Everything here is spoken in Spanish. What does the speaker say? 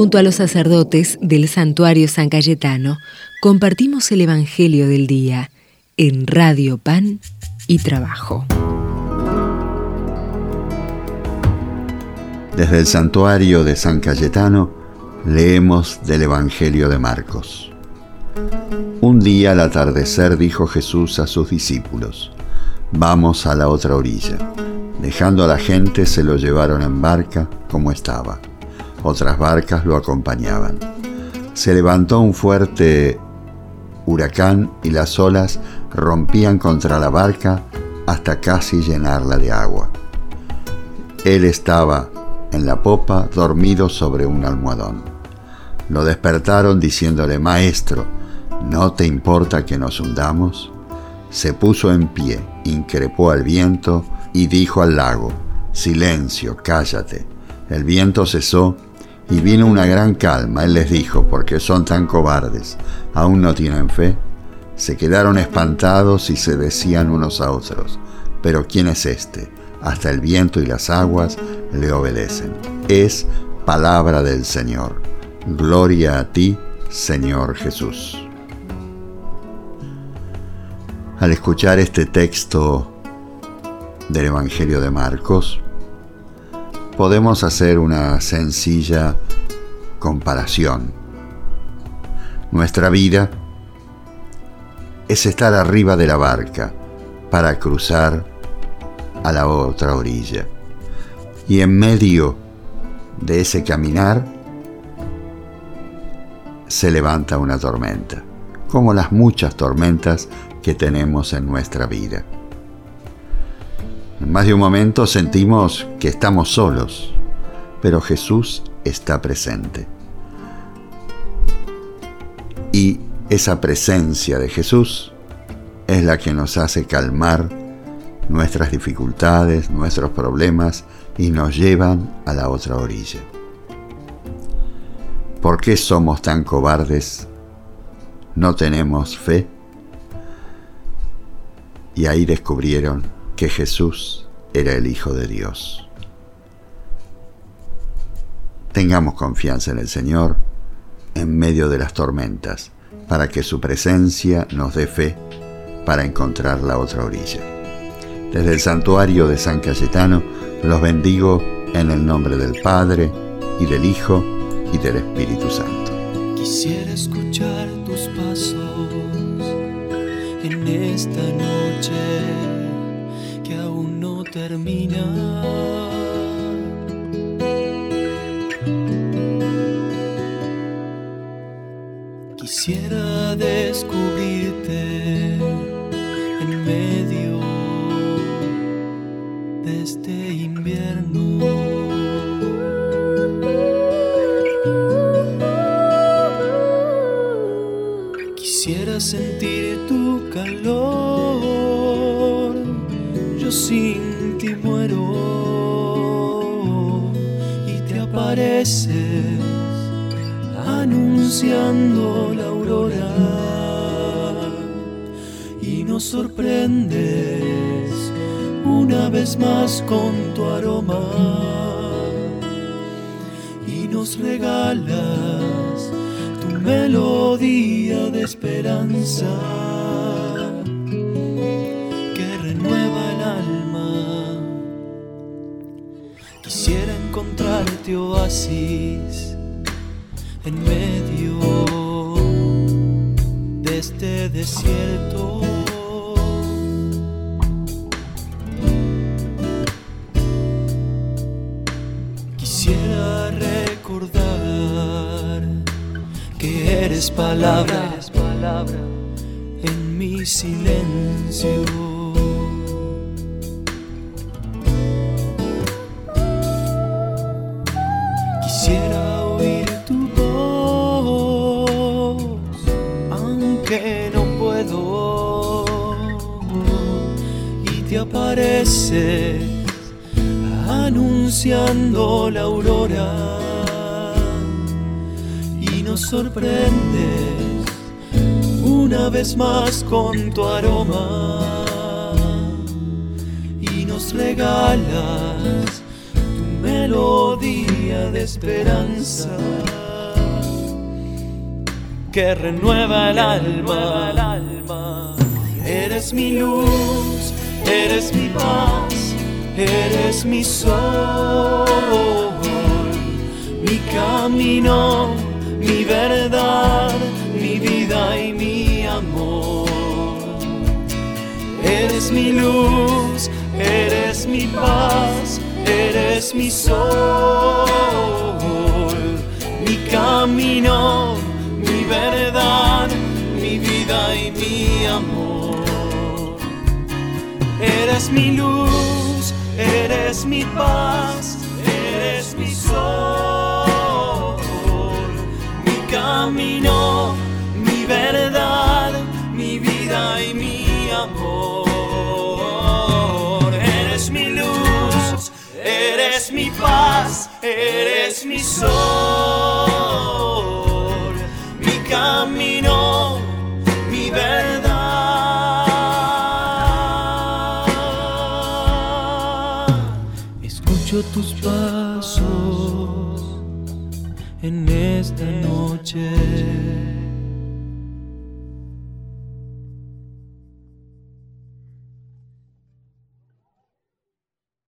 Junto a los sacerdotes del santuario San Cayetano, compartimos el Evangelio del Día en Radio Pan y Trabajo. Desde el santuario de San Cayetano leemos del Evangelio de Marcos. Un día al atardecer dijo Jesús a sus discípulos, Vamos a la otra orilla. Dejando a la gente se lo llevaron en barca como estaba. Otras barcas lo acompañaban. Se levantó un fuerte huracán y las olas rompían contra la barca hasta casi llenarla de agua. Él estaba en la popa dormido sobre un almohadón. Lo despertaron diciéndole, Maestro, ¿no te importa que nos hundamos? Se puso en pie, increpó al viento y dijo al lago, Silencio, cállate. El viento cesó y vino una gran calma. Él les dijo, porque son tan cobardes, aún no tienen fe. Se quedaron espantados y se decían unos a otros, pero ¿quién es este? Hasta el viento y las aguas le obedecen. Es palabra del Señor. Gloria a ti, Señor Jesús. Al escuchar este texto del Evangelio de Marcos, podemos hacer una sencilla comparación. Nuestra vida es estar arriba de la barca para cruzar a la otra orilla. Y en medio de ese caminar se levanta una tormenta, como las muchas tormentas que tenemos en nuestra vida. En más de un momento sentimos que estamos solos, pero Jesús está presente. Y esa presencia de Jesús es la que nos hace calmar nuestras dificultades, nuestros problemas y nos llevan a la otra orilla. ¿Por qué somos tan cobardes? ¿No tenemos fe? Y ahí descubrieron que Jesús era el Hijo de Dios. Tengamos confianza en el Señor en medio de las tormentas, para que su presencia nos dé fe para encontrar la otra orilla. Desde el santuario de San Cayetano los bendigo en el nombre del Padre y del Hijo y del Espíritu Santo. Quisiera escuchar tus pasos en esta noche termina. Quisiera descubrirte en medio de este invierno. Quisiera sentir tu calor, sin muero. Y te apareces anunciando la aurora. Y nos sorprendes una vez más con tu aroma. Y nos regalas tu melodía de esperanza. Encontrarte oasis en medio de este desierto. Quisiera recordar que eres palabra, en mi silencio. Apareces anunciando la aurora y nos sorprendes una vez más con tu aroma y nos regalas melodía de esperanza. que renueva el alma. Eres mi luz, eres mi paz, eres mi sol, mi camino, mi verdad, mi vida y mi amor. Eres mi luz, eres mi paz, eres mi sol, Eres mi luz, eres mi paz, eres mi sol, mi camino, mi verdad, mi vida y mi amor. Eres mi luz, eres mi paz, eres mi sol, mi camino, tus pasos en esta noche